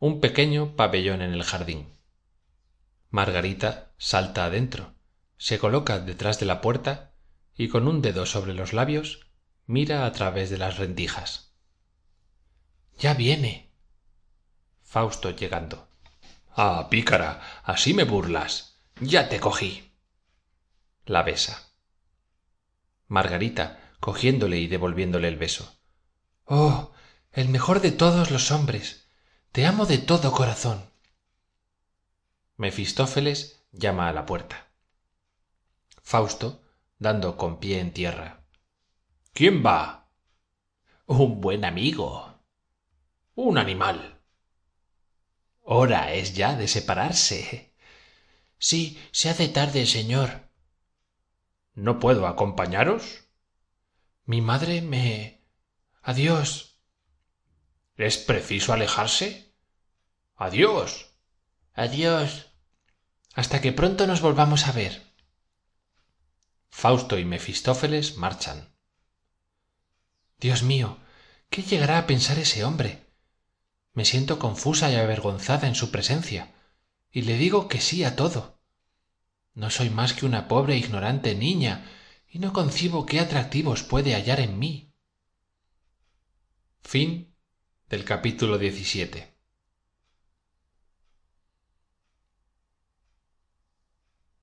un pequeño pabellón en el jardín. Margarita salta adentro se coloca detrás de la puerta y con un dedo sobre los labios mira a través de las rendijas. Ya viene. Fausto llegando. Ah pícara así me burlas. Ya te cogí la besa. Margarita cogiéndole y devolviéndole el beso. Oh el mejor de todos los hombres. Te amo de todo corazón. Mefistófeles llama a la puerta. Fausto dando con pie en tierra. Quién va un buen amigo. Un animal. Hora es ya de separarse. Sí se hace tarde señor no puedo acompañaros mi madre me adiós. Es preciso alejarse adiós. Adiós. Hasta que pronto nos volvamos a ver. Fausto y mefistófeles marchan. Dios mío qué llegará a pensar ese hombre me siento confusa y avergonzada en su presencia y le digo que sí a todo no soy más que una pobre e ignorante niña y no concibo qué atractivos puede hallar en mí